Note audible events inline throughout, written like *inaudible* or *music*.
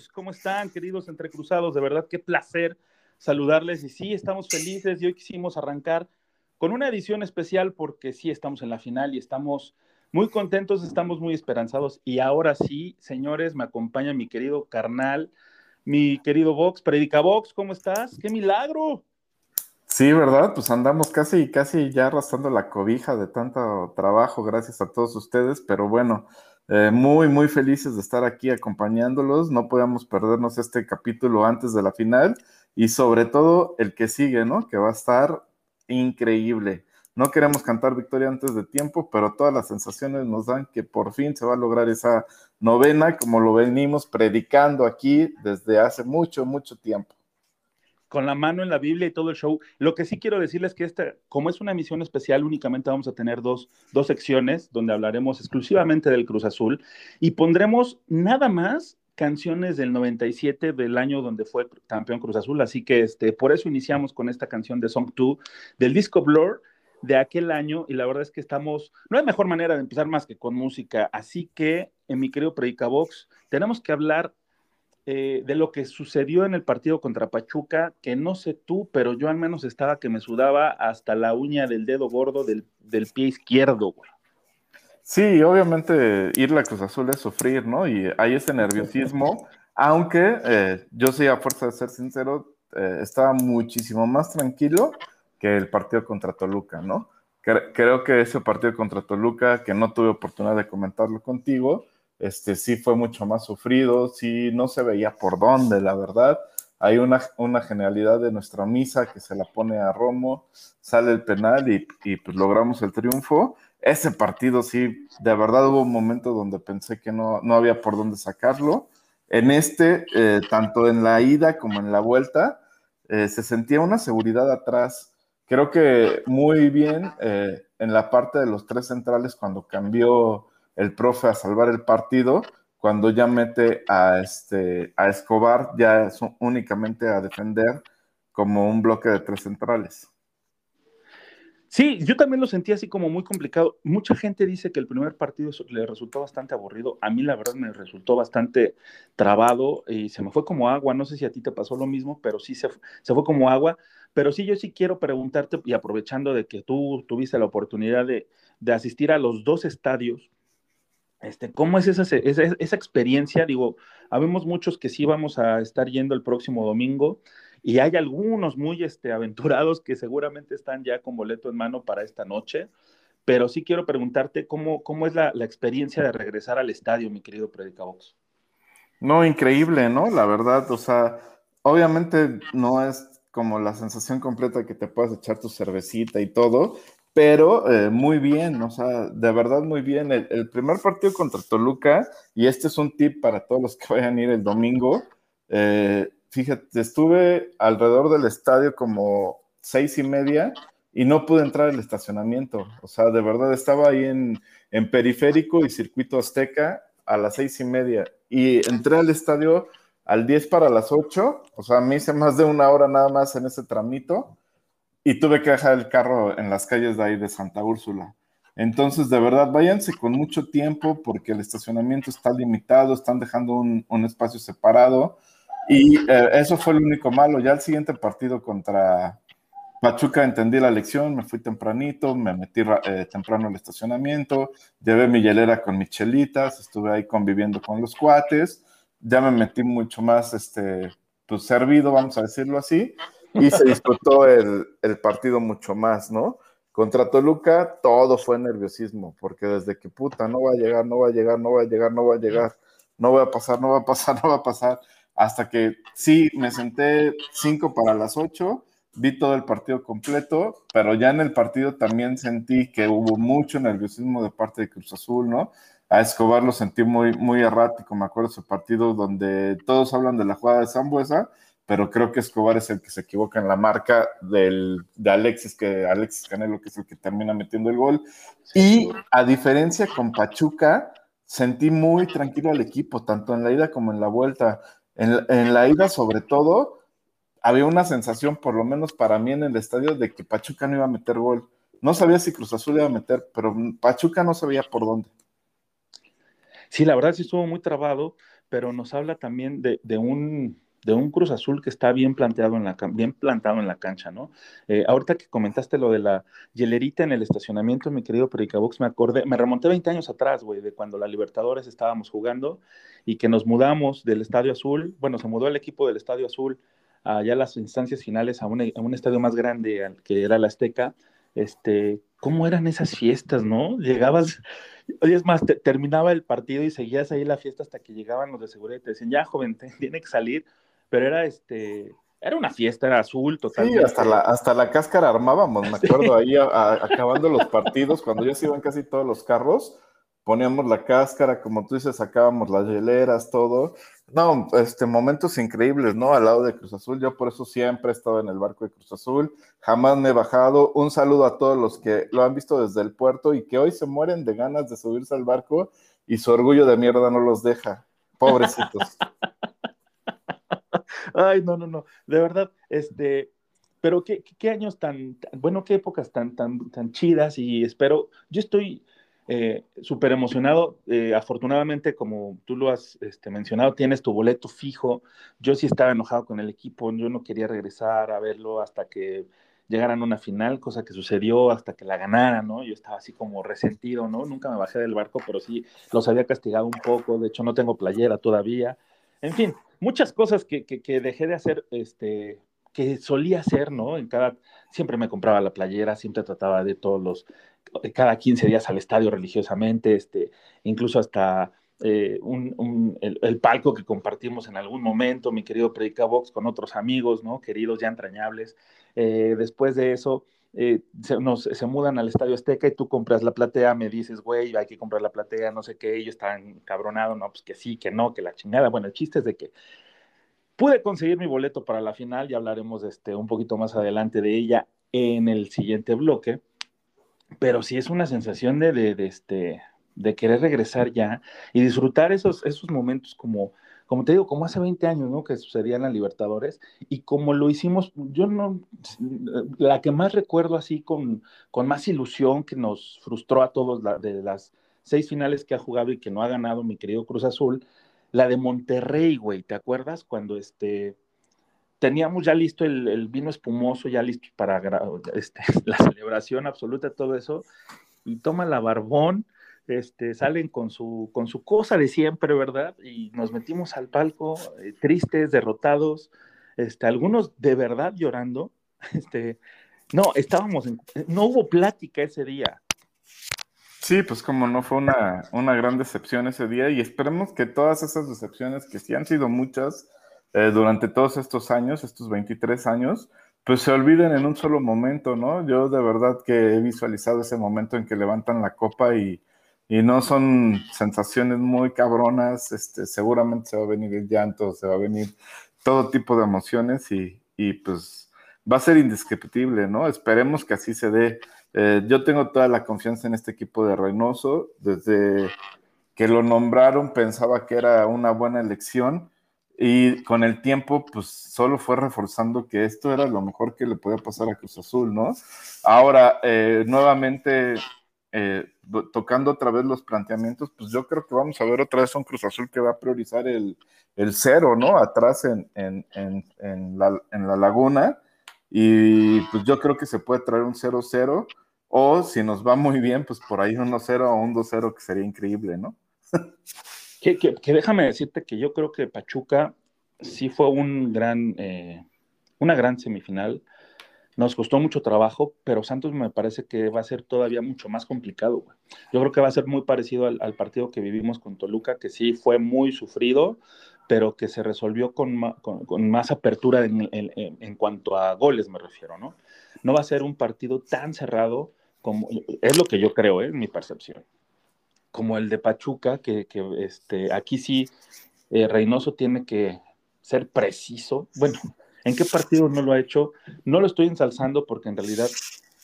todos, ¿cómo están, queridos entrecruzados? De verdad, qué placer saludarles. Y sí, estamos felices y hoy quisimos arrancar con una edición especial porque sí, estamos en la final y estamos muy contentos, estamos muy esperanzados. Y ahora sí, señores, me acompaña mi querido carnal, mi querido Vox, Predica Vox, ¿cómo estás? ¡Qué milagro! Sí, ¿verdad? Pues andamos casi, casi ya arrastrando la cobija de tanto trabajo, gracias a todos ustedes, pero bueno, eh, muy, muy felices de estar aquí acompañándolos, no podíamos perdernos este capítulo antes de la final y sobre todo el que sigue, ¿no? Que va a estar increíble. No queremos cantar victoria antes de tiempo, pero todas las sensaciones nos dan que por fin se va a lograr esa novena, como lo venimos predicando aquí desde hace mucho, mucho tiempo con la mano en la Biblia y todo el show. Lo que sí quiero decirles es que esta, como es una emisión especial, únicamente vamos a tener dos, dos secciones donde hablaremos exclusivamente del Cruz Azul y pondremos nada más canciones del 97 del año donde fue campeón Cruz Azul, así que este, por eso iniciamos con esta canción de Song 2 del disco Blur de aquel año y la verdad es que estamos, no hay mejor manera de empezar más que con música, así que en mi querido Predicabox tenemos que hablar eh, de lo que sucedió en el partido contra Pachuca, que no sé tú, pero yo al menos estaba que me sudaba hasta la uña del dedo gordo del, del pie izquierdo, güey. Sí, obviamente ir a Cruz Azul es sufrir, ¿no? Y hay ese nerviosismo, *laughs* aunque eh, yo sí, a fuerza de ser sincero, eh, estaba muchísimo más tranquilo que el partido contra Toluca, ¿no? Cre creo que ese partido contra Toluca, que no tuve oportunidad de comentarlo contigo, este sí fue mucho más sufrido, sí no se veía por dónde, la verdad. Hay una, una genialidad de nuestra misa que se la pone a Romo, sale el penal y, pues logramos el triunfo. Ese partido sí, de verdad hubo un momento donde pensé que no, no había por dónde sacarlo. En este, eh, tanto en la ida como en la vuelta, eh, se sentía una seguridad atrás. Creo que muy bien eh, en la parte de los tres centrales cuando cambió el profe a salvar el partido, cuando ya mete a, este, a Escobar ya es únicamente a defender como un bloque de tres centrales. Sí, yo también lo sentí así como muy complicado. Mucha gente dice que el primer partido le resultó bastante aburrido. A mí la verdad me resultó bastante trabado y se me fue como agua. No sé si a ti te pasó lo mismo, pero sí se, se fue como agua. Pero sí, yo sí quiero preguntarte, y aprovechando de que tú tuviste la oportunidad de, de asistir a los dos estadios, este, ¿Cómo es esa, esa, experiencia? Digo, habemos muchos que sí vamos a estar yendo el próximo domingo y hay algunos muy este, aventurados que seguramente están ya con boleto en mano para esta noche, pero sí quiero preguntarte cómo, cómo es la, la experiencia de regresar al estadio, mi querido Predicabox. No, increíble, ¿no? La verdad, o sea, obviamente no es como la sensación completa que te puedas echar tu cervecita y todo, pero eh, muy bien, o sea, de verdad muy bien. El, el, primer partido contra Toluca, y este es un tip para todos los que vayan a ir el domingo, eh, fíjate, estuve alrededor del estadio como seis y media, y no pude entrar al estacionamiento. O sea, de verdad estaba ahí en, en periférico y circuito azteca a las seis y media y entré al estadio al 10 para las 8, o sea, me hice más de una hora nada más en ese tramito y tuve que dejar el carro en las calles de ahí de Santa Úrsula. Entonces, de verdad, váyanse con mucho tiempo porque el estacionamiento está limitado, están dejando un, un espacio separado y eh, eso fue lo único malo. Ya el siguiente partido contra Pachuca entendí la lección, me fui tempranito, me metí eh, temprano al estacionamiento, llevé mi hielera con mis chelitas, estuve ahí conviviendo con los cuates, ya me metí mucho más, este, pues servido, vamos a decirlo así, y se disfrutó el, el partido mucho más, ¿no? Contra Toluca todo fue nerviosismo, porque desde que puta, no va a llegar, no va a llegar, no va a llegar, no va a llegar, no va a pasar, no va a pasar, *laughs* no va a pasar hasta que sí, me senté cinco para las ocho, vi todo el partido completo, pero ya en el partido también sentí que hubo mucho nerviosismo de parte de Cruz Azul, ¿no? A Escobar lo sentí muy, muy errático, me acuerdo ese partido donde todos hablan de la jugada de Zambuesa, pero creo que Escobar es el que se equivoca en la marca del, de Alexis, que Alexis Canelo, que es el que termina metiendo el gol. Y a diferencia con Pachuca, sentí muy tranquilo al equipo, tanto en la ida como en la vuelta. En, la ida, sobre todo, había una sensación, por lo menos para mí en el estadio, de que Pachuca no iba a meter gol. No sabía si Cruz Azul iba a meter, pero Pachuca no sabía por dónde. Sí, la verdad sí estuvo muy trabado, pero nos habla también de un de un Cruz Azul que está bien planteado en la bien plantado en la cancha, ¿no? Eh, ahorita que comentaste lo de la hielerita en el estacionamiento, mi querido Pericabox, me acordé, me remonté 20 años atrás, güey, de cuando la Libertadores estábamos jugando y que nos mudamos del Estadio Azul, bueno, se mudó el equipo del Estadio Azul allá a las instancias finales a un, a un estadio más grande que era la Azteca, este, ¿cómo eran esas fiestas, no? Llegabas, es más, terminaba el partido y seguías ahí la fiesta hasta que llegaban los de seguridad y te decían, ya, joven, tiene que salir pero era este, era una fiesta, era azul, totalmente. Sí, hasta la, hasta la cáscara armábamos, me *laughs* acuerdo, ahí acabando los partidos, cuando ya se iban casi todos los carros, poníamos la cáscara, como tú dices, sacábamos las hieleras, todo. No, este, momentos increíbles, ¿no? Al lado de Cruz Azul, yo por eso siempre he estado en el barco de Cruz Azul, jamás me he bajado. Un saludo a todos los que lo han visto desde el puerto y que hoy se mueren de ganas de subirse al barco y su orgullo de mierda no los deja. Pobrecitos. *laughs* Ay, no, no, no, de verdad, este, pero qué, qué años tan, bueno, qué épocas tan, tan, tan chidas y espero, yo estoy eh, súper emocionado, eh, afortunadamente, como tú lo has este, mencionado, tienes tu boleto fijo, yo sí estaba enojado con el equipo, yo no quería regresar a verlo hasta que llegaran a una final, cosa que sucedió hasta que la ganaran, ¿no? Yo estaba así como resentido, ¿no? Nunca me bajé del barco, pero sí los había castigado un poco, de hecho no tengo playera todavía, en fin, muchas cosas que, que, dejé de hacer, este, que solía hacer, ¿no? En cada, siempre me compraba la playera, siempre trataba de todos los, cada 15 días al estadio religiosamente, este, incluso hasta eh, un, el, palco que compartimos en algún momento, mi querido Predica con otros amigos, ¿no? Queridos ya entrañables. Eh, después de eso, eh, se, nos, se mudan al Estadio Azteca y tú compras la platea, me dices, güey, hay que comprar la platea, no sé qué, ellos están cabronados, no, pues que sí, que no, que la chingada. Bueno, el chiste es de que pude conseguir mi boleto para la final, ya hablaremos este, un poquito más adelante de ella en el siguiente bloque, pero sí es una sensación de, de, de este, de querer regresar ya y disfrutar esos, esos momentos como como te digo, como hace 20 años, ¿no? Que sucedían las Libertadores y como lo hicimos, yo no, la que más recuerdo así con, con más ilusión que nos frustró a todos de las seis finales que ha jugado y que no ha ganado mi querido Cruz Azul, la de Monterrey, güey, ¿te acuerdas? Cuando este, teníamos ya listo el, vino espumoso, ya listo para este, *laughs* la celebración absoluta, todo eso, y toma la barbón este, salen con su, con su cosa de siempre, ¿verdad? Y nos metimos al palco eh, tristes, derrotados, este, algunos de verdad llorando. *laughs* Este, no, estábamos, en, no hubo plática ese día. Sí, pues como no fue una, una gran decepción ese día y esperemos que todas esas decepciones, que sí han sido muchas eh, durante todos estos años, estos 23 años, pues se olviden en un solo momento, ¿no? Yo de verdad que he visualizado ese momento en que levantan la copa y, y no son sensaciones muy cabronas, este, seguramente se va a venir el llanto, se va a venir todo tipo de emociones y, y pues va a ser indiscutible, ¿no? Esperemos que así se dé. Eh, yo tengo toda la confianza en este equipo de Reynoso. Desde que lo nombraron pensaba que era una buena elección y con el tiempo pues solo fue reforzando que esto era lo mejor que le podía pasar a Cruz Azul, ¿no? Ahora, eh, nuevamente, eh, tocando otra vez los planteamientos, pues yo creo que vamos a ver otra vez un Cruz Azul que va a priorizar el, el cero, ¿no? Atrás en, en, en, la, en la laguna. Y pues yo creo que se puede traer un 0-0 o si nos va muy bien, pues por ahí un 1-0 o un 2-0 que sería increíble, ¿no? *laughs* que, que, déjame decirte que yo creo que Pachuca sí fue un gran, eh, una gran semifinal. Nos costó mucho trabajo, pero Santos me parece que va a ser todavía mucho más complicado. Yo creo que va a ser muy parecido al, partido que vivimos con Toluca, que sí fue muy sufrido, pero que se resolvió con, con, más apertura en, en, cuanto a goles, me refiero, ¿no? No va a ser un partido tan cerrado como es lo que yo creo, ¿eh? es mi percepción. Como el de Pachuca, que, que este, aquí sí eh, Reynoso tiene que ser preciso. Bueno, ¿en qué partido no lo ha hecho? No lo estoy ensalzando porque en realidad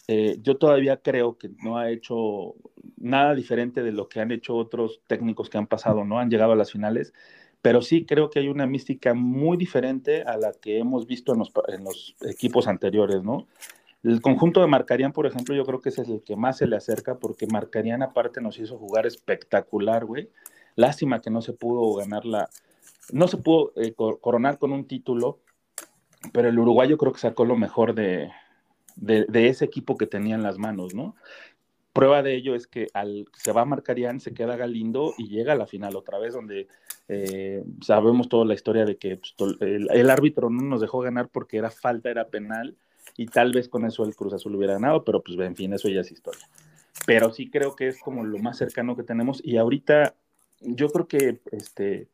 eh, yo todavía creo que no ha hecho nada diferente de lo que han hecho otros técnicos que han pasado, ¿no? Han llegado a las finales, pero sí creo que hay una mística muy diferente a la que hemos visto en los, en los equipos anteriores, ¿no? El conjunto de Marcarían, por ejemplo, yo creo que ese es el que más se le acerca porque Marcarían aparte nos hizo jugar espectacular, güey. Lástima que no se pudo ganar la, no se pudo eh, coronar con un título, pero el uruguayo creo que sacó lo mejor de, de, ese equipo que tenía en las manos, ¿no? Prueba de ello es que al, se va a se queda Galindo y llega a la final otra vez, donde eh, sabemos toda la historia de que pues, el, el árbitro no nos dejó ganar porque era falta, era penal y tal vez con eso el Cruz Azul hubiera ganado, pero pues en fin, eso ya es historia. Pero sí creo que es como lo más cercano que tenemos y ahorita yo creo que este,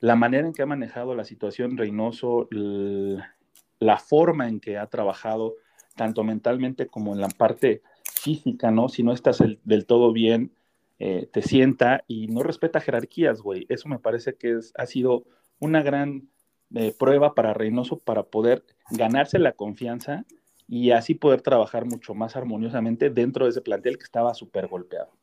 la manera en que ha manejado la situación Reynoso, la forma en que ha trabajado, tanto mentalmente como en la parte física, ¿no? Si no estás el, del todo bien, eh, te sienta y no respeta jerarquías, güey. Eso me parece que es, ha sido una gran eh, prueba para Reynoso para poder ganarse la confianza y así poder trabajar mucho más armoniosamente dentro de ese plantel que estaba súper golpeado.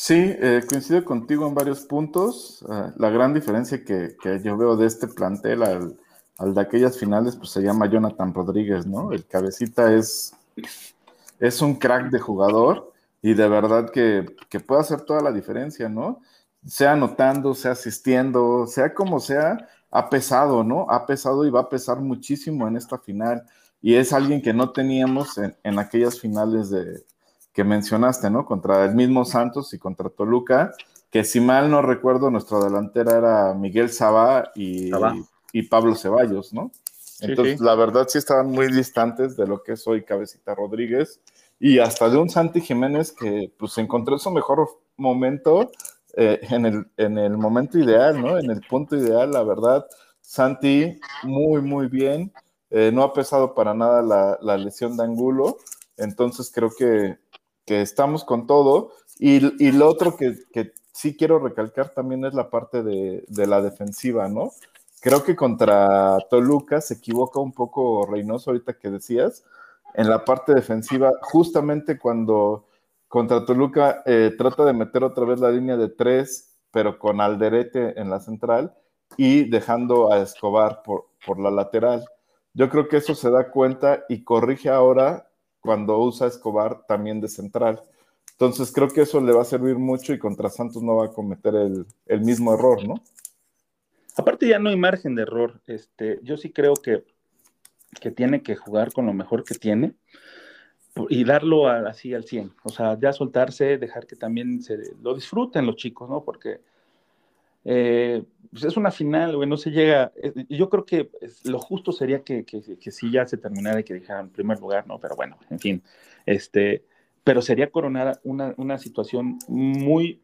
Sí, eh, coincido contigo en varios puntos. Uh, la gran diferencia que, que, yo veo de este plantel al, al, de aquellas finales, pues se llama Jonathan Rodríguez, ¿no? El cabecita es, es un crack de jugador y de verdad que, que puede hacer toda la diferencia, ¿no? Sea anotando, sea asistiendo, sea como sea, ha pesado, ¿no? Ha pesado y va a pesar muchísimo en esta final. Y es alguien que no teníamos en, en aquellas finales de, que mencionaste, ¿no? Contra el mismo Santos y contra Toluca, que si mal no recuerdo, nuestra delantera era Miguel Sabá y, y Pablo Ceballos, ¿no? Entonces, sí, sí. la verdad sí estaban muy distantes de lo que es hoy Cabecita Rodríguez y hasta de un Santi Jiménez que pues encontró su mejor momento eh, en, el, en el momento ideal, ¿no? En el punto ideal, la verdad, Santi muy, muy bien. Eh, no ha pesado para nada la, la, lesión de Angulo, entonces creo que, que estamos con todo. Y, y lo otro que, que, sí quiero recalcar también es la parte de, de, la defensiva, ¿no? Creo que contra Toluca se equivoca un poco Reynoso ahorita que decías, en la parte defensiva, justamente cuando contra Toluca eh, trata de meter otra vez la línea de tres, pero con Alderete en la central y dejando a Escobar por, por la lateral. Yo creo que eso se da cuenta y corrige ahora cuando usa Escobar también de central. Entonces creo que eso le va a servir mucho y contra Santos no va a cometer el, el mismo error, ¿no? Aparte ya no hay margen de error. Este, yo sí creo que, que tiene que jugar con lo mejor que tiene y darlo así al 100, o sea, ya soltarse, dejar que también se lo disfruten los chicos, ¿no? Porque eh, pues es una final, güey, no se llega, eh, yo creo que lo justo sería que, que, que sí ya se terminara y que dejaran primer lugar, ¿no? Pero bueno, en fin, este, pero sería coronar una, una situación muy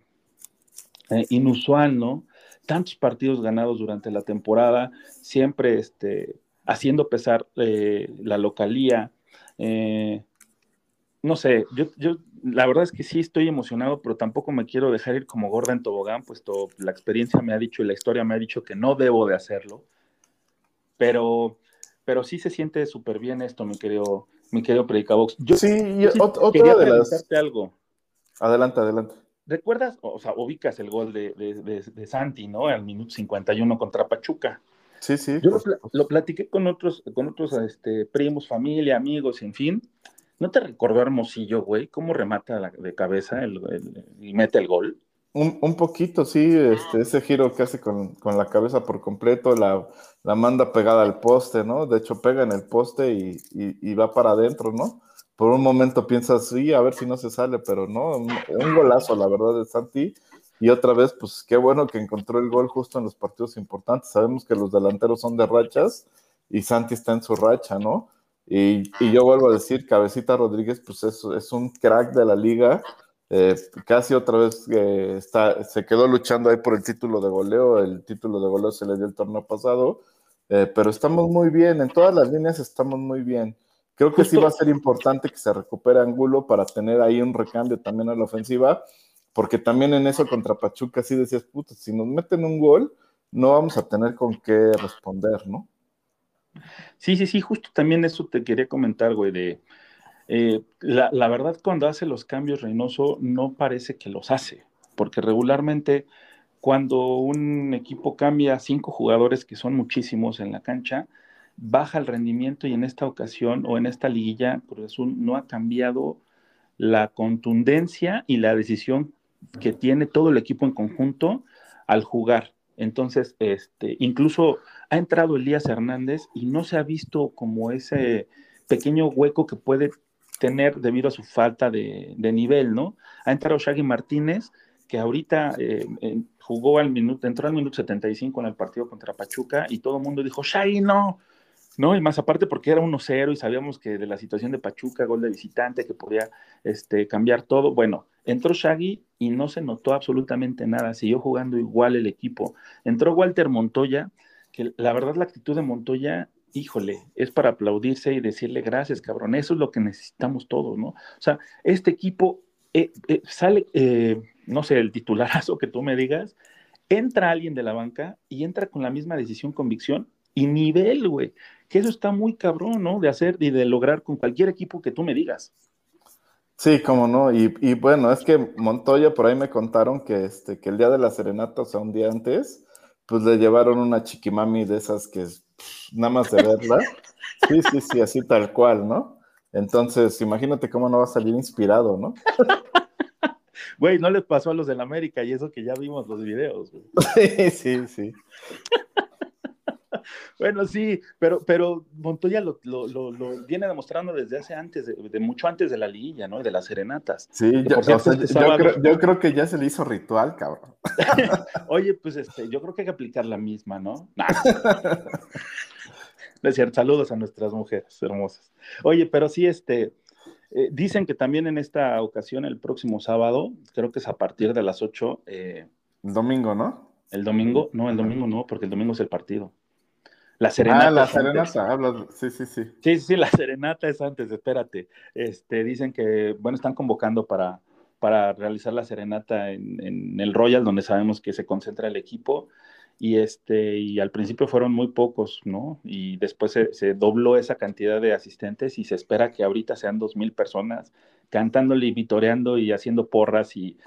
eh, inusual, ¿no? Tantos partidos ganados durante la temporada, siempre este, haciendo pesar la localía, no sé, yo, yo la verdad es que sí estoy emocionado, pero tampoco me quiero dejar ir como gorda en tobogán, puesto la experiencia me ha dicho y la historia me ha dicho que no debo de hacerlo. Pero pero sí se siente súper bien esto, mi querido, mi querido Predicabox. Yo, Sí, yo sí ot- otra quería de las... preguntarte algo. Adelante, adelante. ¿Recuerdas, o sea, ubicas el gol de, de, de- de Santi, ¿no? Al minuto 51 contra Pachuca. Sí, sí. Yo lo, pla- supuesto. lo platiqué con otros, con otros este, primos, familia, amigos, en fin. ¿No te recordó Hermosillo, güey? ¿Cómo remata de cabeza el- y mete el gol? Un, un poquito, sí, este, ese giro que hace con, con la cabeza por completo, la, la manda pegada al poste, ¿no? De hecho, pega en el poste y, y- y va para adentro, ¿no? Por un momento piensas, sí, a ver si no se sale, pero no, un, un golazo, la verdad, de Santi. Y otra vez, pues qué bueno que encontró el gol justo en los partidos importantes. Sabemos que los delanteros son de rachas y Santi está en su racha, ¿no? Y, y yo vuelvo a decir, Cabecita Rodríguez, pues es, es un crack de la liga. Eh, casi otra vez eh, está, se quedó luchando ahí por el título de goleo. El título de goleo se le dio el torneo pasado. Eh, pero estamos muy bien, en todas las líneas estamos muy bien. Creo que sí va a ser importante que se recupere Angulo para tener ahí un recambio también a la ofensiva, porque también en eso contra Pachuca sí decías, puta, si nos meten un gol, no vamos a tener con qué responder, ¿no? Sí, sí, sí, justo también eso te quería comentar, güey, de eh, la, la verdad cuando hace los cambios Reynoso no parece que los hace, porque regularmente cuando un equipo cambia cinco jugadores, que son muchísimos en la cancha, baja el rendimiento y en esta ocasión o en esta liguilla Cruz Azul no ha cambiado la contundencia y la decisión que tiene todo el equipo en conjunto al jugar. Entonces, este, incluso ha entrado Elías Hernández y no se ha visto como ese pequeño hueco que puede tener debido a su falta de, de nivel, ¿no? Ha entrado Shaggy Martínez, que ahorita eh, jugó al minuto, entró al minuto 75 en el partido contra Pachuca y todo el mundo dijo, Shaggy no, ¿no? Y más aparte porque era 1-0 y sabíamos que de la situación de Pachuca, gol de visitante, que podía este, cambiar todo. Bueno, entró Shaggy y no se notó absolutamente nada, siguió jugando igual el equipo. Entró Walter Montoya, que la verdad la actitud de Montoya, híjole, es para aplaudirse y decirle gracias, cabrón, eso es lo que necesitamos todos, ¿no? O sea, este equipo eh, eh, sale, eh, no sé, el titularazo que tú me digas, entra alguien de la banca y entra con la misma decisión, convicción y nivel, güey. Que eso está muy cabrón, ¿no? De hacer y de lograr con cualquier equipo que tú me digas. Sí, cómo no. Y, y bueno, es que Montoya por ahí me contaron que, este, que el día de la serenata, o sea, un día antes, pues le llevaron una chiquimami de esas que es pff, nada más de verla. Sí, sí, sí, así tal cual, ¿no? Entonces, imagínate cómo no va a salir inspirado, ¿no? *laughs* Güey, no les pasó a los del América y eso que ya vimos los videos, güey. *laughs* Sí, sí, sí. Bueno, sí, pero, pero Montoya lo, lo, lo, lo viene demostrando desde hace antes, de, de, mucho antes de la liguilla, ¿no? De las serenatas. Sí, yo, por cierto, o sea, este yo creo, yo creo que ya se le hizo ritual, cabrón. *laughs* Oye, pues este, yo creo que hay que aplicar la misma, ¿no? Nah. No es cierto, saludos a nuestras mujeres hermosas. Oye, pero sí, este, eh, dicen que también en esta ocasión, el próximo sábado, creo que es a partir de las 8, eh, El domingo, ¿no? el domingo, no, el domingo no, porque el domingo es el partido. La serenata. ah, la serenata, hablas. Sí, sí, sí. Sí, sí, sí, la serenata es antes, espérate. Este, dicen que, bueno, están convocando para, para realizar la serenata en, en el Royal, donde sabemos que se concentra el equipo. Y, este, y al principio fueron muy pocos, ¿no? Y después se, se dobló esa cantidad de asistentes y se espera que ahorita sean dos mil personas cantándole y vitoreando y haciendo porras y,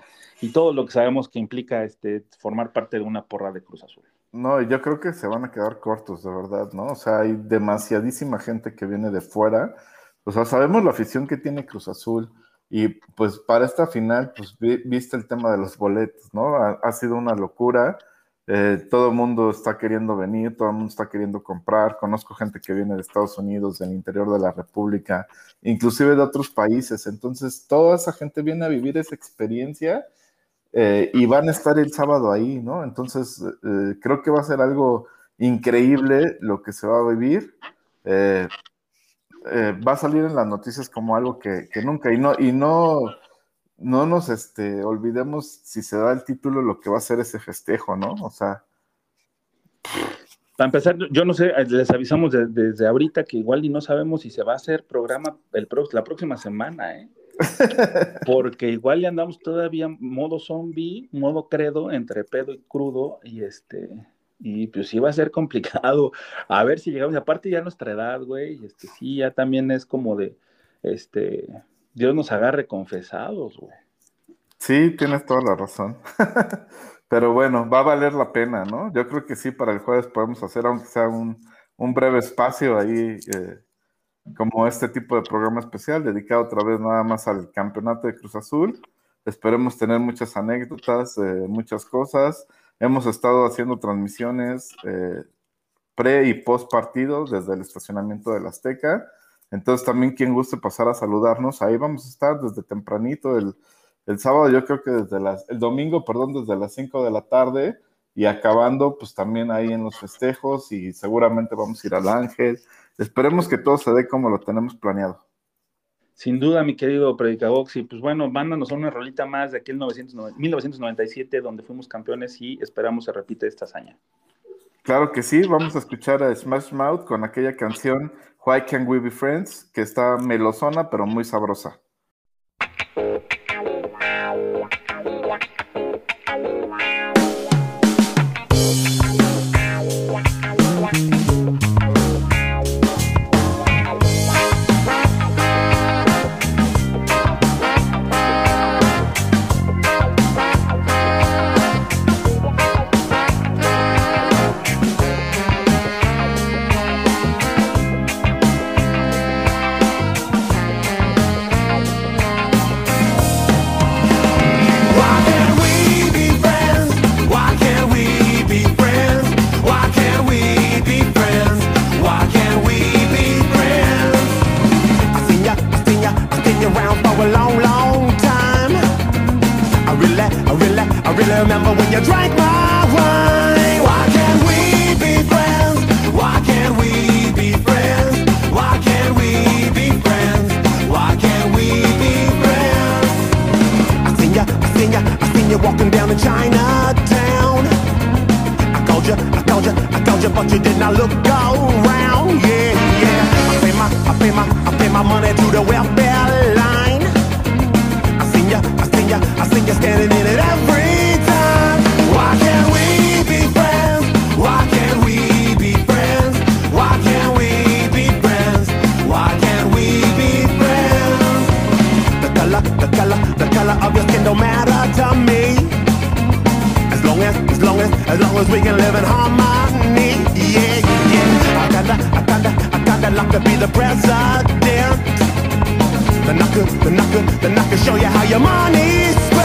y todo lo que sabemos que implica este, formar parte de una porra de Cruz Azul. No, yo creo que se van a quedar cortos, de verdad, ¿no? O sea, hay demasiadísima gente que viene de fuera. O sea, sabemos la afición que tiene Cruz Azul. Y pues para esta final, pues vi- viste el tema de los boletos, ¿no? Ha, ha sido una locura. Eh, todo el mundo está queriendo venir, todo el mundo está queriendo comprar. Conozco gente que viene de Estados Unidos, del interior de la República, inclusive de otros países. Entonces, toda esa gente viene a vivir esa experiencia eh, y van a estar el sábado ahí, ¿no? Entonces, eh, creo que va a ser algo increíble lo que se va a vivir. Eh, va a salir en las noticias como algo que, que nunca, y no, y no, no nos este, olvidemos si se da el título lo que va a ser ese festejo, ¿no? O sea, Para empezar, yo no sé, les avisamos de- desde ahorita que igual y no sabemos si se va a hacer programa el pro- la próxima semana, ¿eh? *laughs* Porque igual ya andamos todavía modo zombie, modo credo, entre pedo y crudo, y este, Y pues sí va a ser complicado. A ver si llegamos. Aparte ya nuestra edad, güey, este sí, ya también es como de, este, Dios nos agarre confesados, güey. Sí, tienes toda la razón. *laughs* Pero bueno, va a valer la pena, ¿no? Yo creo que sí, para el jueves podemos hacer, aunque sea un, breve espacio ahí, eh, como este tipo de programa especial, dedicado otra vez nada más al campeonato de Cruz Azul. Esperemos tener muchas anécdotas, eh, muchas cosas. Hemos estado haciendo transmisiones eh, pre y post partido desde el estacionamiento del Azteca. Entonces también quien guste pasar a saludarnos, ahí vamos a estar desde tempranito el el sábado yo creo que desde las, el domingo, perdón, desde las 5 de la tarde y acabando pues también ahí en los festejos y seguramente vamos a ir al Ángel. Esperemos que todo se dé como lo tenemos planeado. Sin duda, mi querido Predicabox, y pues bueno, mándanos una rolita más de aquel 1997 donde fuimos campeones y esperamos se repite esta hazaña. Claro que sí, vamos a escuchar a Smash Mouth con aquella canción Why Can't We Be Friends, que está melosona pero muy sabrosa. the president. The knocker, the knocker, the knocker, show you how your money's.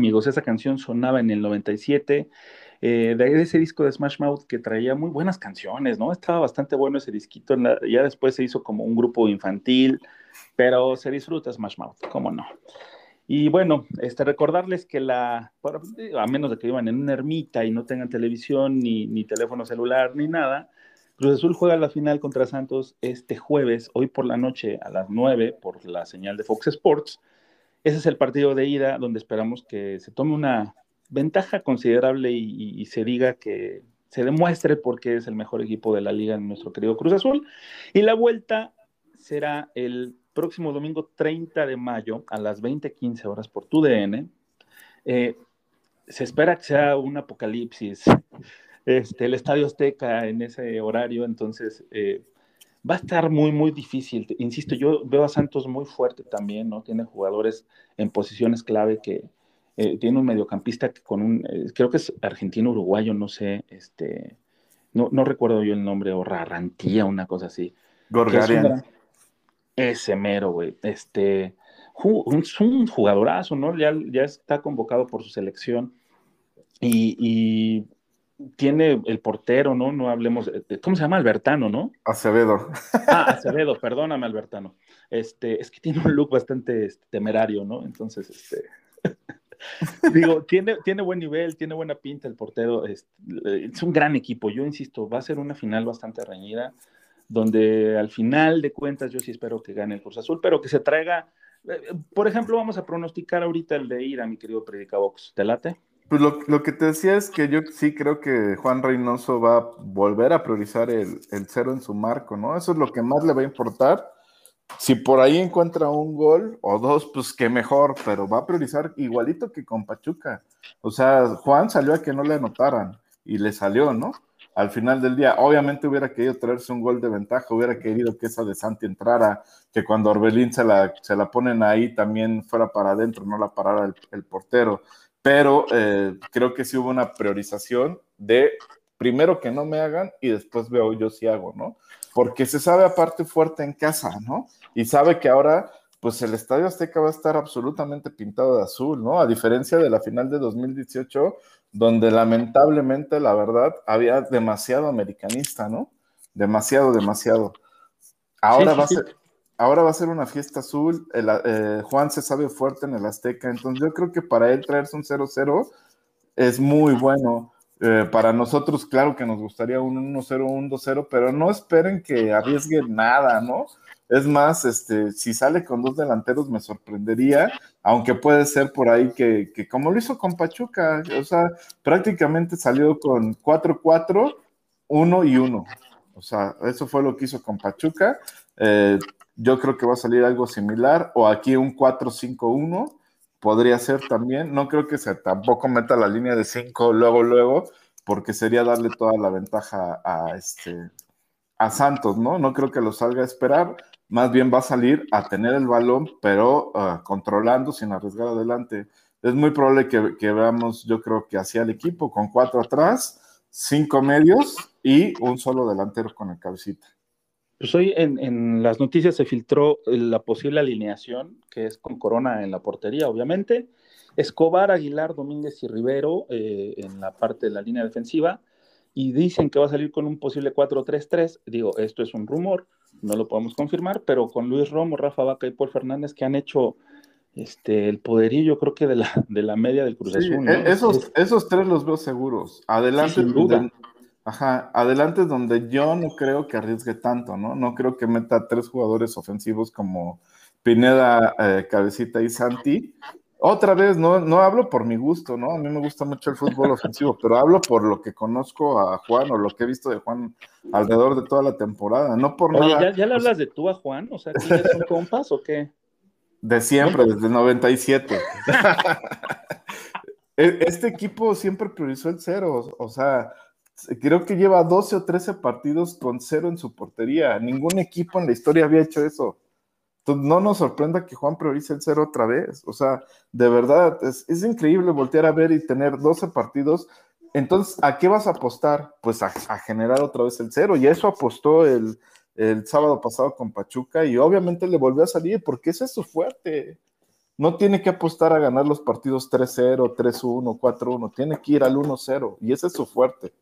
Amigos, esa canción sonaba en el 97, eh, de ese disco de Smash Mouth que traía muy buenas canciones, ¿no? Estaba bastante bueno ese disquito, ya después se hizo como un grupo infantil, pero se disfruta Smash Mouth, ¿cómo no? Y bueno, este, recordarles que la, a menos de que vivan en una ermita y no tengan televisión, ni, ni teléfono celular, ni nada, Cruz Azul juega la final contra Santos este jueves, hoy por la noche a las 9 por la señal de Fox Sports. Ese es el partido de ida donde esperamos que se tome una ventaja considerable y, se diga que se demuestre por qué es el mejor equipo de la liga en nuestro querido Cruz Azul. Y la vuelta será el próximo domingo 30 de mayo a las 20:15 horas por TUDN. Eh, se espera que sea un apocalipsis este, el Estadio Azteca en ese horario, entonces eh, va a estar muy, muy difícil. Insisto, yo veo a Santos muy fuerte también, ¿no? Tiene jugadores en posiciones clave que eh, tiene un mediocampista que con un, eh, creo que es argentino-uruguayo, no sé, este, no, no recuerdo yo el nombre, o Rarrantía, una cosa así. es Gorgarian. Ese mero, güey. Este, un, es un jugadorazo, ¿no? Ya, ya está convocado por su selección y, y tiene el portero, ¿no? No hablemos, ¿cómo se llama? Albertano, ¿no? Acevedo. Ah, *laughs* Acevedo, perdóname, Albertano. Este, es que tiene un look bastante este, temerario, ¿no? Entonces, este. *laughs* Digo, tiene, tiene buen nivel, tiene buena pinta el portero. Es, es un gran equipo. Yo insisto, va a ser una final bastante reñida, donde al final de cuentas yo sí espero que gane el Cruz Azul, pero que se traiga. eh, Por ejemplo, vamos a pronosticar ahorita el de ir a mi querido Predicabox. ¿Te late? Pues lo, lo que te decía es que yo sí creo que Juan Reynoso va a volver a priorizar el, el cero en su marco, ¿no? Eso es lo que más le va a importar. Si por ahí encuentra un gol o dos, pues qué mejor, pero va a priorizar igualito que con Pachuca. O sea, Juan salió a que no le anotaran y le salió, ¿no? Al final del día, obviamente hubiera querido traerse un gol de ventaja, hubiera querido que esa de Santi entrara, que cuando Orbelín se la, se la ponen ahí también fuera para adentro, no la parara el, el portero pero eh, creo que sí hubo una priorización de primero que no me hagan y después veo yo si hago, ¿no? Porque se sabe aparte fuerte en casa, ¿no? Y sabe que ahora, pues el Estadio Azteca va a estar absolutamente pintado de azul, ¿no? A diferencia de la final de 2018, donde lamentablemente, la verdad, había demasiado americanista, ¿no? Demasiado, demasiado. Ahora Sí, sí, va a sí. Ahora va a ser una fiesta azul. el, eh, Juan se sabe fuerte en el Azteca, entonces yo creo que para él traerse un 0-0 es muy bueno. Eh, para nosotros, claro que nos gustaría un 1-0, un 2-0, pero no esperen que arriesgue nada, ¿no? Es más, este, si sale con dos delanteros me sorprendería, aunque puede ser por ahí que, que como lo hizo con Pachuca, o sea, prácticamente salió con 4-4, 1 y 1. O sea, eso fue lo que hizo con Pachuca. Eh, yo creo que va a salir algo similar, o aquí un 4-5-1, podría ser también. No creo que se tampoco meta la línea de 5 luego, luego, porque sería darle toda la ventaja a, este, a Santos, ¿no? No creo que lo salga a esperar, más bien va a salir a tener el balón, pero uh, controlando sin arriesgar adelante. Es muy probable que, que veamos, yo creo que hacia el equipo con cuatro atrás, cinco medios y un solo delantero con el cabecita. Pues hoy en, en, las noticias se filtró la posible alineación, que es con Corona en la portería, obviamente. Escobar, Aguilar, Domínguez y Rivero eh, en la parte de la línea defensiva. Y dicen que va a salir con un posible 4-3-3. Digo, esto es un rumor, no lo podemos confirmar, pero con Luis Romo, Rafa Vaca y Paul Fernández que han hecho este, el poderío, creo que de la, de la media del Cruz Azul. ¿no? esos, esos tres los veo seguros. Adelante, Sí, sin duda. de, Ajá, adelante es donde yo no creo que arriesgue tanto, ¿no? No creo que meta tres jugadores ofensivos como Pineda, eh, Cabecita y Santi. Otra vez, no, no hablo por mi gusto, ¿no? A mí me gusta mucho el fútbol ofensivo, pero hablo por lo que conozco a Juan o lo que he visto de Juan alrededor de toda la temporada, no por Oye, nada. ¿ya, ya le pues, hablas de tú a Juan? O sea, ¿que ya son compas o qué? De siempre, desde el 97. *laughs* E- Este equipo siempre priorizó el cero, o sea, creo que lleva 12 o 13 partidos con cero en su portería. Ningún equipo en la historia había hecho eso. Entonces, no nos sorprenda que Juan priorice el cero otra vez. O sea, de verdad, es, es increíble voltear a ver y tener 12 partidos. Entonces, ¿a qué vas a apostar? Pues a, a generar otra vez el cero. Y eso apostó el, el sábado pasado con Pachuca y obviamente le volvió a salir porque ese es su fuerte. No tiene que apostar a ganar los partidos 3-0, 3-1, 4-1. Tiene que ir al 1-0 y ese es su fuerte.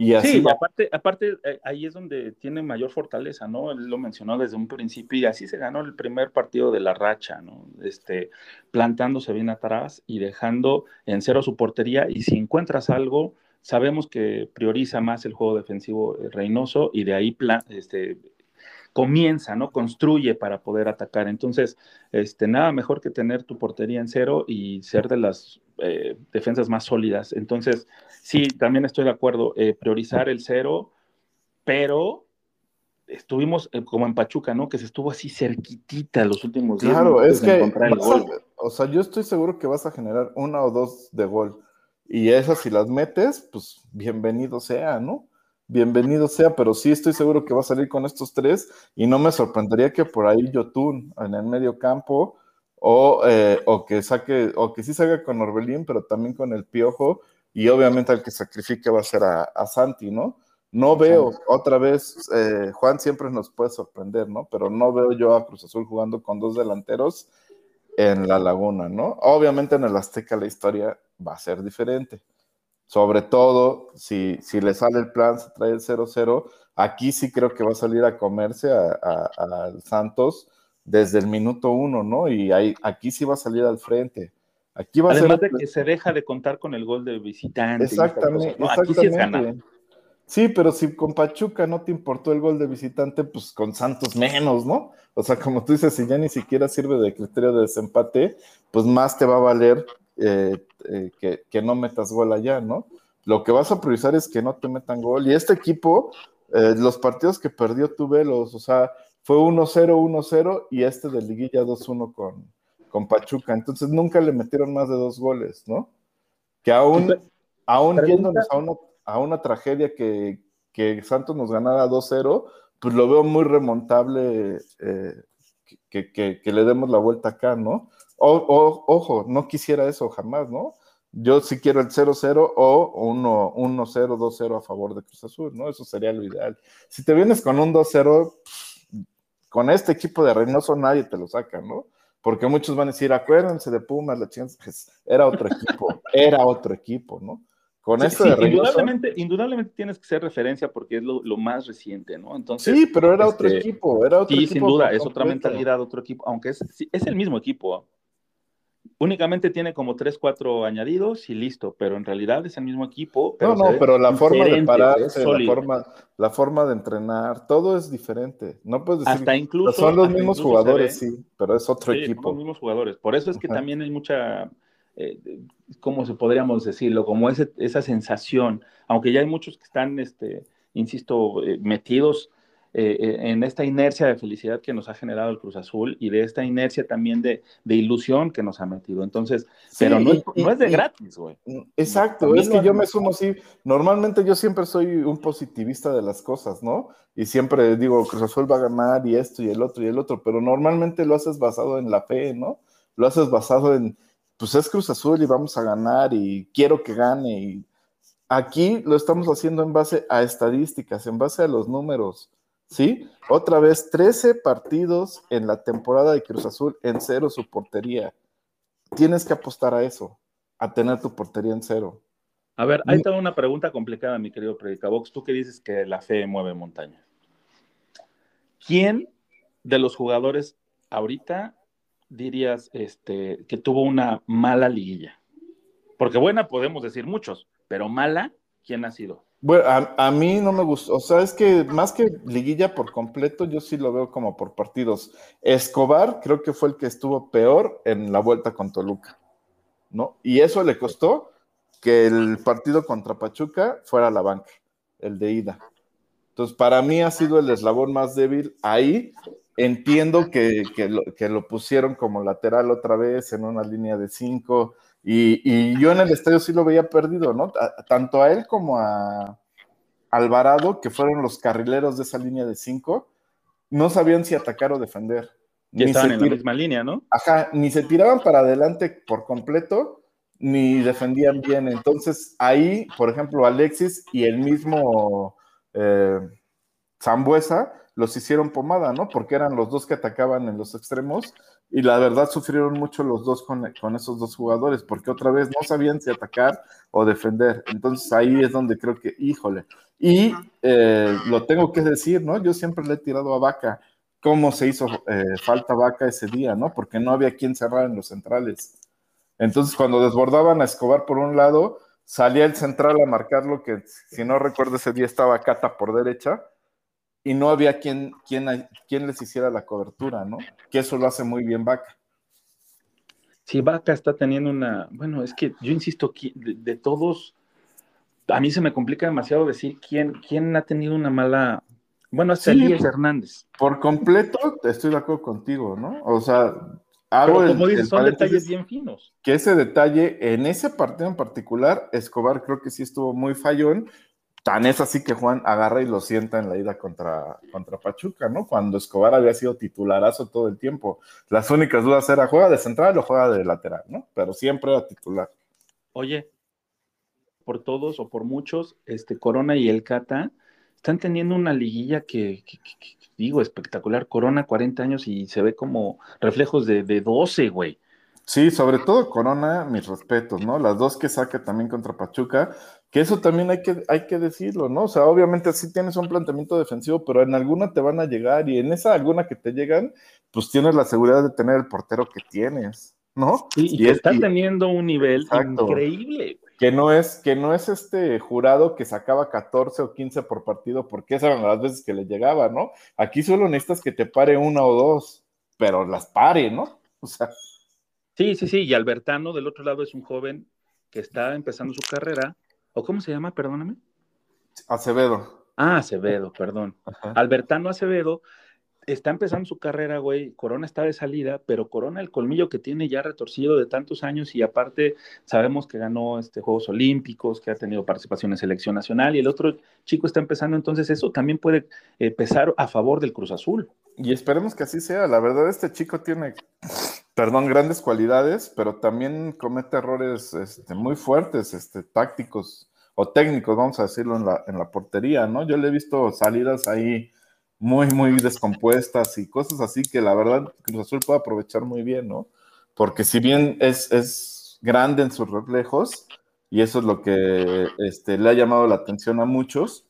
Y así Sí, aparte, aparte eh, ahí es donde tiene mayor fortaleza, ¿no? Él lo mencionó desde un principio y así se ganó el primer partido de la racha, ¿no? Este, plantándose bien atrás y dejando en cero su portería y si encuentras algo, sabemos que prioriza más el juego defensivo eh, Reynoso y de ahí este, comienza, ¿no? Construye para poder atacar. Entonces, este, nada mejor que tener tu portería en cero y ser de las eh, defensas más sólidas. Entonces, sí, también estoy de acuerdo, eh, priorizar el cero, pero estuvimos eh, como en Pachuca, ¿no? Que se estuvo así cerquitita los últimos días. Claro, es que el vas a- gol. o sea, yo estoy seguro que vas a generar una o dos de gol. Y esas si las metes, pues bienvenido sea, ¿no? Bienvenido sea, pero sí estoy seguro que va a salir con estos tres y no me sorprendería que por ahí Yotun en el medio campo o, eh, o que saque, o que sí salga con Orbelín, pero también con el Piojo y obviamente al que sacrifique va a ser a, a Santi, ¿no? No veo otra vez, eh, Juan siempre nos puede sorprender, ¿no? Pero no veo yo a Cruz Azul jugando con dos delanteros en la laguna, ¿no? Obviamente en el Azteca la historia va a ser diferente. Sobre todo si, si le sale el plan, se trae el 0-0. Aquí sí creo que va a salir a comerse a- a- al Santos desde el minuto uno, ¿no? Y ahí, aquí sí va a salir al frente. Aquí va a Además ser. de que se deja de contar con el gol de visitante. Exactamente, cosas, ¿no? Aquí sí es ganar. exactamente. Sí, pero si con Pachuca no te importó el gol de visitante, pues con Santos menos, ¿no? O sea, como tú dices, si ya ni siquiera sirve de criterio de desempate, pues más te va a valer eh, eh, que, que no metas gol allá, ¿no? Lo que vas a priorizar es que no te metan gol. Y este equipo, eh, los partidos que perdió tú velos, o sea, fue 1-0, 1-0 y este de liguilla 2-1 con, con Pachuca. Entonces nunca le metieron más de dos goles, ¿no? Que aún, aún pregunta- yéndonos a una, a una tragedia que, que Santos nos ganara 2-0, pues lo veo muy remontable eh, que, que- que le demos la vuelta acá, ¿no? O, o- ojo, no quisiera eso jamás, ¿no? Yo sí quiero el 0-0 o 1 1-0, 2-0 a favor de Cruz Azul, ¿no? Eso sería lo ideal. Si te vienes con un 2-0, con este equipo de Reynoso nadie te lo saca, ¿no? Porque muchos van a decir, acuérdense de Pumas, la chingada, era otro equipo, *laughs* era otro equipo, ¿no? Con Sí, esto sí, de Reynoso. indudablemente, indudablemente tienes que ser referencia porque es lo, lo más reciente, ¿no? Entonces, Sí, pero era otro este, equipo, era otro sí, equipo. sin duda, es otra mentalidad, otro equipo, aunque es, sí, es el mismo equipo. Únicamente tiene como tres, cuatro añadidos y listo, pero en realidad es el mismo equipo. No, se no, ve pero la forma de pararse, es la forma, la forma de entrenar, todo es diferente. No puedes decir, Hasta incluso. son los hasta mismos jugadores, ve- sí, pero es otro Sí, son equipo. los mismos jugadores. Por eso es que también hay mucha, eh, ¿cómo se podríamos decirlo? Como ese- esa sensación, aunque ya hay muchos que están, este, insisto, eh, metidos eh, eh, en esta inercia de felicidad que nos ha generado el Cruz Azul y de esta inercia también de, de ilusión que nos ha metido. Entonces, Sí, pero no, es, y- no es de y- gratis, güey. Exacto, También es que yo me sumo así. Normalmente yo siempre soy un positivista de las cosas, ¿no? Y siempre digo, Cruz Azul va a ganar y esto y el otro y el otro, pero normalmente lo haces basado en la fe, ¿no? Lo haces basado en, pues es Cruz Azul y vamos a ganar y quiero que gane. Y aquí lo estamos haciendo en base a estadísticas, en base a los números, ¿sí? Otra vez, 13 partidos en la temporada de Cruz Azul en cero su portería. Tienes que apostar a eso a tener tu portería en cero. A ver, ahí está una pregunta complicada, mi querido Predicabox. Tú que dices que la fe mueve montañas. ¿Quién de los jugadores ahorita dirías este, que tuvo una mala liguilla? Porque buena podemos decir muchos, pero mala, ¿quién ha sido? Bueno, a, mí no me gustó, o sea, es que más que liguilla por completo, yo sí lo veo como por partidos. Escobar creo que fue el que estuvo peor en la vuelta con Toluca, ¿no? Y eso le costó que el partido contra Pachuca fuera la banca, el de ida. Entonces, para mí ha sido el eslabón más débil ahí. Entiendo que, que, lo, pusieron como lateral otra vez en una línea de cinco. Y, yo en el estadio sí lo veía perdido, ¿no? tanto a él como a Alvarado, que fueron los carrileros de esa línea de cinco, no sabían si atacar o defender. Y estaban en la misma línea, ¿no? Ajá, ni se tiraban para adelante por completo, ni defendían bien. Entonces, ahí, por ejemplo, Alexis y el mismo eh, Zambuesa los hicieron pomada, ¿no? Porque eran los dos que atacaban en los extremos y la verdad sufrieron mucho los dos con, esos dos jugadores, porque otra vez no sabían si atacar o defender. Entonces ahí es donde creo que, híjole, y eh, lo tengo que decir, ¿no? Yo siempre le he tirado a Vaca. ¿Cómo se hizo eh, falta Vaca ese día, ¿no? Porque no había quien cerrar en los centrales. Entonces cuando desbordaban a Escobar por un lado, salía el central a marcarlo, que si no recuerdo ese día estaba Cata por derecha, y no había quien, quien, quien les hiciera la cobertura, ¿no? Que eso lo hace muy bien Vaca. Sí, Vaca está teniendo una, bueno, es que yo insisto, de, todos, a mí se me complica demasiado decir quién, quién ha tenido una mala, bueno, hasta Elías Hernández. Por completo, estoy de acuerdo contigo, ¿no? O sea, Hago como dices, son detalles bien finos. Que ese detalle, en ese partido en particular, Escobar creo que sí estuvo muy fallón. Tan es así que Juan agarra y lo sienta en la ida contra, contra Pachuca, ¿no? Cuando Escobar había sido titularazo todo el tiempo. Las únicas dudas era, ¿juega de central o juega de lateral, ¿no? Pero siempre era titular. Oye, por todos o por muchos, este Corona y el Cata están teniendo una liguilla que, digo, espectacular. Corona, 40 años y se ve como reflejos de, de 12, güey. Sí, sobre todo Corona, mis respetos, ¿no? Las dos que saca también contra Pachuca, que eso también hay que, hay que decirlo, ¿no? O sea, obviamente sí tienes un planteamiento defensivo, pero en alguna te van a llegar y en esa alguna que te llegan, pues tienes la seguridad de tener el portero que tienes, ¿no? y, que está teniendo un nivel increíble que no es, que no es este jurado que sacaba 14 o 15 por partido, porque esas eran las veces que le llegaba, ¿no? Aquí solo necesitas que te pare una o dos, pero las pare, ¿no? O sea. Sí, sí, sí, y Albertano del otro lado es un joven que está empezando su carrera, o cómo se llama, perdóname. Acevedo. Ah, Acevedo, perdón. Albertano Acevedo está empezando su carrera, güey. Corona está de salida, pero Corona, el colmillo que tiene ya retorcido de tantos años y aparte sabemos que ganó este Juegos Olímpicos, que ha tenido participación en selección nacional y el otro chico está empezando, entonces eso también puede eh, pesar a favor del Cruz Azul. Y esperemos que así sea. La verdad, este chico tiene, perdón, grandes cualidades, pero también comete errores este, muy fuertes, este, tácticos o técnicos, vamos a decirlo, en la, en la portería, ¿no? Yo le he visto salidas ahí muy, muy descompuestas y cosas así que la verdad Cruz Azul puede aprovechar muy bien, ¿no? Porque si bien es, es grande en sus reflejos, y eso es lo que este, le ha llamado la atención a muchos,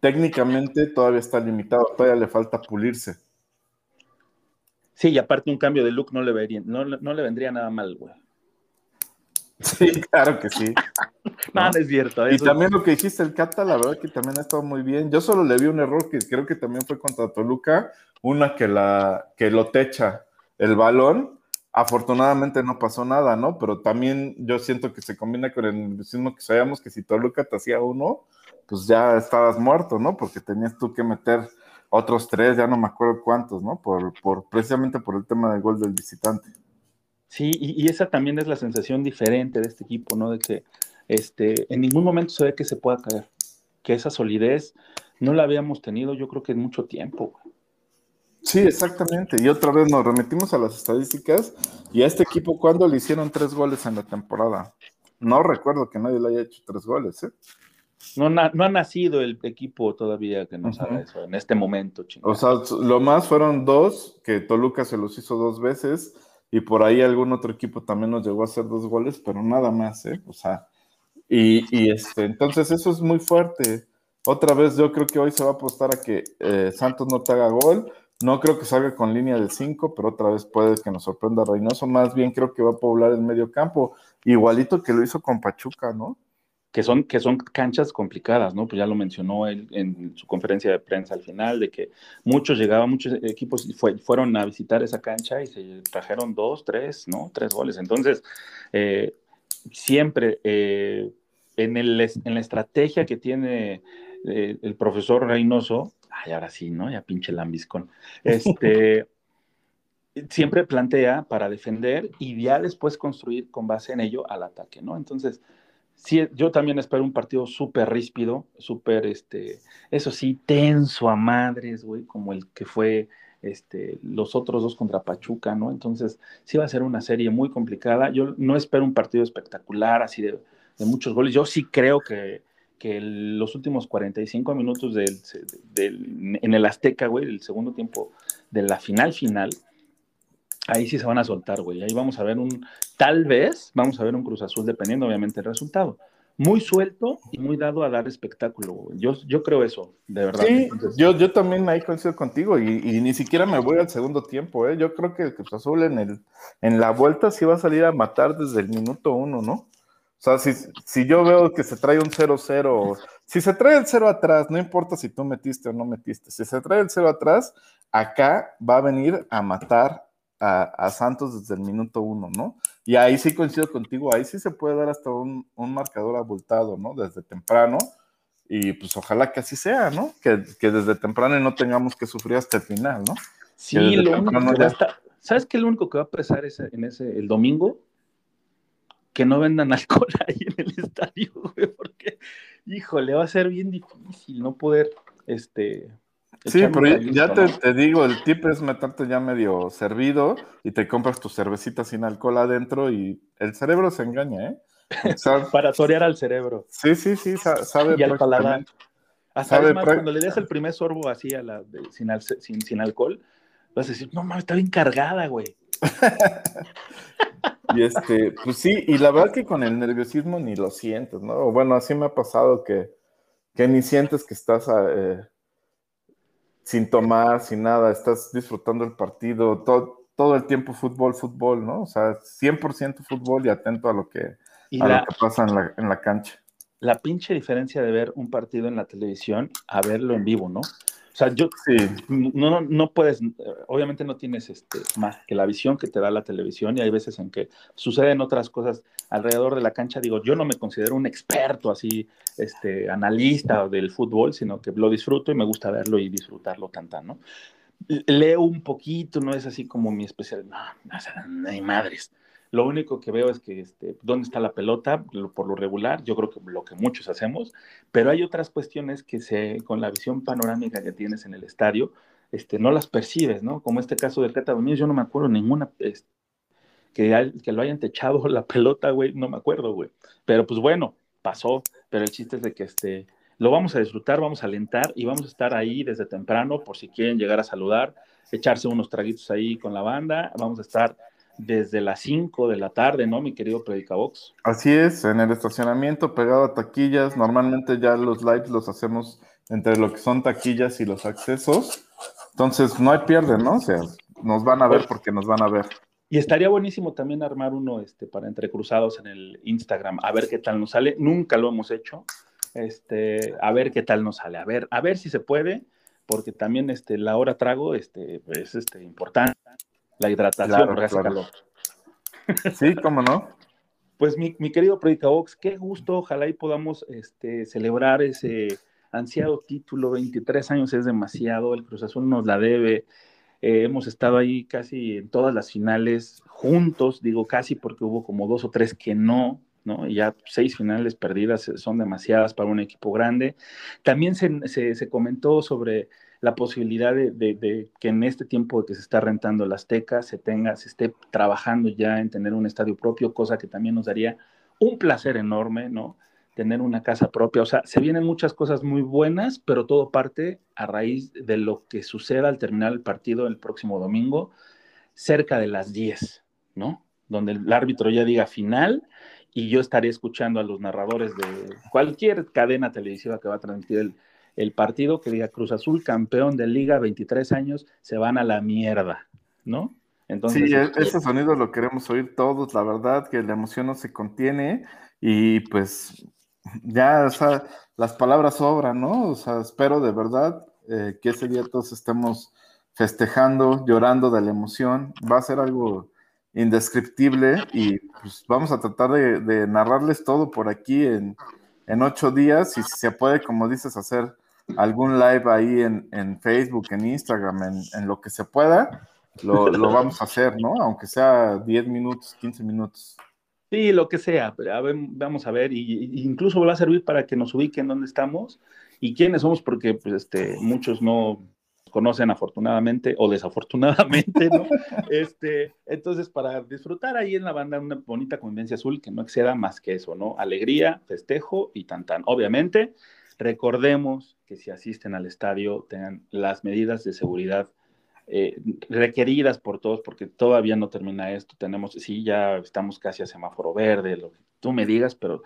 técnicamente todavía está limitado, todavía le falta pulirse. Sí, y aparte un cambio de look no le, vería, no, no le vendría nada mal, güey. Sí, claro que sí. *laughs* no, es cierto. Y también lo que dijiste, el Cata, la verdad que también ha estado muy bien. Yo solo le vi un error que creo que también fue contra Toluca, una que, la, que lo techa el balón. Afortunadamente no pasó nada, ¿no? Pero también yo siento que se combina con el mismo que sabíamos que si Toluca te hacía uno, pues ya estabas muerto, ¿no? Porque tenías tú que meter otros tres, ya no me acuerdo cuántos, ¿no? Por, por precisamente por el tema del gol del visitante. Sí, y, esa también es la sensación diferente de este equipo, ¿no? De que este, en ningún momento se ve que se pueda caer, que esa solidez no la habíamos tenido yo creo que en mucho tiempo. Sí, exactamente. Y otra vez nos remitimos a las estadísticas y a este equipo, ¿cuándo le hicieron tres goles en la temporada? No recuerdo que nadie le haya hecho tres goles, ¿eh? No, no ha nacido el equipo todavía que nos haga eso en este momento. O sea, lo más fueron dos, que Toluca se los hizo dos veces y por ahí algún otro equipo también nos llegó a hacer dos goles, pero nada más, ¿eh? O sea, y, este, entonces eso es muy fuerte. Otra vez yo creo que hoy se va a apostar a que eh, Santos no te haga gol. No creo que salga con línea de 5, pero otra vez puede que nos sorprenda Reynoso. Más bien creo que va a poblar el medio campo, igualito que lo hizo con Pachuca, ¿no? Que son, que son canchas complicadas, ¿no? Pues ya lo mencionó él en su conferencia de prensa al final, de que muchos llegaban, muchos equipos fueron a visitar esa cancha y se trajeron dos, tres, ¿no? Tres goles. Entonces, eh, siempre eh, en, el, en la estrategia que tiene eh, el profesor Reynoso, ay, ahora sí, ¿no? Ya pinche lambiscón, este... *laughs* siempre plantea para defender y ya después construir con base en ello al ataque, ¿no? Entonces, sí, yo también espero un partido súper ríspido, súper, este, eso sí, tenso a madres, güey, como el que fue este, los otros dos contra Pachuca, ¿no? Entonces, sí va a ser una serie muy complicada. Yo no espero un partido espectacular, así de, muchos goles. Yo sí creo que, que los últimos 45 minutos del, del, en el Azteca, güey, el segundo tiempo de la final final, ahí sí se van a soltar, güey. Ahí vamos a ver un, tal vez, vamos a ver un Cruz Azul, dependiendo obviamente del resultado. Muy suelto y muy dado a dar espectáculo, güey. Yo, yo creo eso, de verdad. Sí, yo, yo también ahí coincido contigo y, ni siquiera me voy al segundo tiempo, ¿eh? Yo creo que el Cruz Azul en, el, en la vuelta sí va a salir a matar desde el minuto uno, ¿no? O sea, si, si yo veo que se trae un 0-0, si se trae el 0 atrás, no importa si tú metiste o no metiste, si se trae el 0 atrás, acá va a venir a matar a, Santos desde el minuto uno, ¿no? Y ahí sí coincido contigo, ahí sí se puede dar hasta un, marcador abultado, ¿no? Desde temprano. Y pues ojalá que así sea, ¿no? Que, desde temprano no tengamos que sufrir hasta el final, ¿no? Sí, lo único que ¿sabes qué es lo único que va a pesar ese, en ese, el domingo? Que no vendan *laughs* alcohol ahí en el estadio, güey, porque, híjole, va a ser bien difícil no poder, este, Sí, pero ya, te, digo, el tip es meterte ya medio servido y te compras tu cervecita sin alcohol adentro y el cerebro se engaña, ¿eh? *laughs* Para torear al cerebro. Sí, sí, sí, sabe. Y al paladar. Hasta más, cuando le des el primer sorbo así a la sin, sin, sin, alcohol, vas a decir, no mames, está bien cargada, güey. *laughs* y este, pues sí, y la verdad que con el nerviosismo ni lo sientes, ¿no? Bueno, así me ha pasado que, que ni sientes que estás eh, sin tomar, sin nada, estás disfrutando el partido, todo, todo el tiempo fútbol, fútbol, ¿no? O sea, 100% fútbol y atento a lo que, lo que pasa en la, en la cancha. La pinche diferencia de ver un partido en la televisión a verlo en vivo, ¿no? O sea, yo sí. no, no, puedes, obviamente no tienes este, más que la visión que te da la televisión y hay veces en que suceden otras cosas alrededor de la cancha. Digo, yo no me considero un experto así, este, analista del fútbol, sino que lo disfruto y me gusta verlo y disfrutarlo tanto, ¿no? Leo un poquito, no es así como mi especial, no, no hay madres. Lo único que veo es que, este, ¿dónde está la pelota? Por lo regular, yo creo que lo que muchos hacemos, pero hay otras cuestiones que se, con la visión panorámica que tienes en el estadio, este, no las percibes, ¿no? Como este caso del Cata yo no me acuerdo ninguna este, que, lo hayan techado *laughs* la pelota, güey, no me acuerdo, güey. Pero pues bueno, pasó, pero el chiste es de que este, lo vamos a disfrutar, vamos a alentar y vamos a estar ahí desde temprano por si quieren llegar a saludar, echarse unos traguitos ahí con la banda, vamos a estar desde las 5 de la tarde, ¿no, mi querido Predicabox? Así es, en el estacionamiento pegado a taquillas. Normalmente ya los lives los hacemos entre lo que son taquillas y los accesos. Entonces, no hay pierde, ¿no? O sea, nos van a ver porque nos van a ver. Y estaría buenísimo también armar uno este, para entrecruzados en el Instagram, a ver qué tal nos sale. Nunca lo hemos hecho. Este, a ver qué tal nos sale. A ver, a ver si se puede, porque también este, la hora trago este, es este, importante la hidratación calor. *laughs* Sí, cómo no. Pues mi, mi querido Predicabox, qué gusto, ojalá y podamos este, celebrar ese ansiado título, 23 años es demasiado, el Cruz Azul nos la debe, eh, hemos estado ahí casi en todas las finales juntos, digo casi porque hubo como dos o tres que no, ¿no? Ya seis finales perdidas son demasiadas para un equipo grande. También se, se, se comentó sobre la posibilidad de, que en este tiempo que se está rentando el Azteca se tenga, se esté trabajando ya en tener un estadio propio, cosa que también nos daría un placer enorme, ¿no? Tener una casa propia. O sea, se vienen muchas cosas muy buenas, pero todo parte a raíz de lo que suceda al terminar el partido el próximo domingo, cerca de las 10, ¿no? Donde el árbitro ya diga final y yo estaré escuchando a los narradores de cualquier cadena televisiva que va a transmitir el, el partido que diga Cruz Azul, campeón de liga, 23 años, se van a la mierda, ¿no? Entonces, sí, e-, este ese sonido lo queremos oír todos, la verdad que la emoción no se contiene y pues ya, o sea, las palabras sobran, ¿no? O sea, espero de verdad eh, que ese día todos estemos festejando, llorando de la emoción. Va a ser algo indescriptible y pues vamos a tratar de, narrarles todo por aquí en, ocho días y si se puede, como dices, hacer algún live ahí en, Facebook, en Instagram, en, lo que se pueda, lo, lo, vamos a hacer, ¿no? Aunque sea 10 minutos, 15 minutos. Sí, lo que sea, vamos a ver, y, incluso va a servir para que nos ubiquen dónde estamos y quiénes somos, porque pues, este, muchos no conocen afortunadamente o desafortunadamente, ¿no? *laughs* este, entonces, para disfrutar ahí en la banda una bonita convivencia azul que no exceda más que eso, ¿no? Alegría, festejo y tan tan. Obviamente, recordemos que si asisten al estadio tengan las medidas de seguridad eh, requeridas por todos, porque todavía no termina esto. Tenemos, sí, ya estamos casi a semáforo verde, lo que tú me digas, pero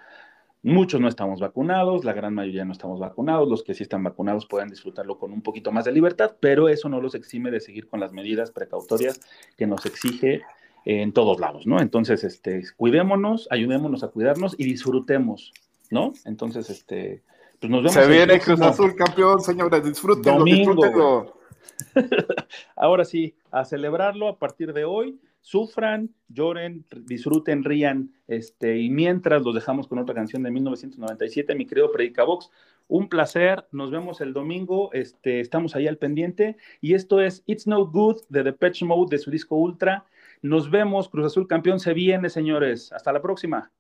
muchos no estamos vacunados, la gran mayoría no estamos vacunados, los que sí están vacunados pueden disfrutarlo con un poquito más de libertad, pero eso no los exime de seguir con las medidas precautorias que nos exige en todos lados, ¿no? Entonces, este, cuidémonos, ayudémonos a cuidarnos y disfrutemos, ¿no? Entonces, este, pues nos vemos. Se viene Cruz Azul campeón, señores, disfrútenlo, domingo, disfrútenlo. *laughs* Ahora sí, a celebrarlo a partir de hoy. Sufran, lloren, disfruten, rían. Este, y mientras los dejamos con otra canción de 1997, mi querido Predicabox. Un placer, nos vemos el domingo, este, estamos ahí al pendiente. Y esto es It's No Good de Depeche Mode de su disco Ultra. Nos vemos, Cruz Azul campeón se viene, señores. Hasta la próxima.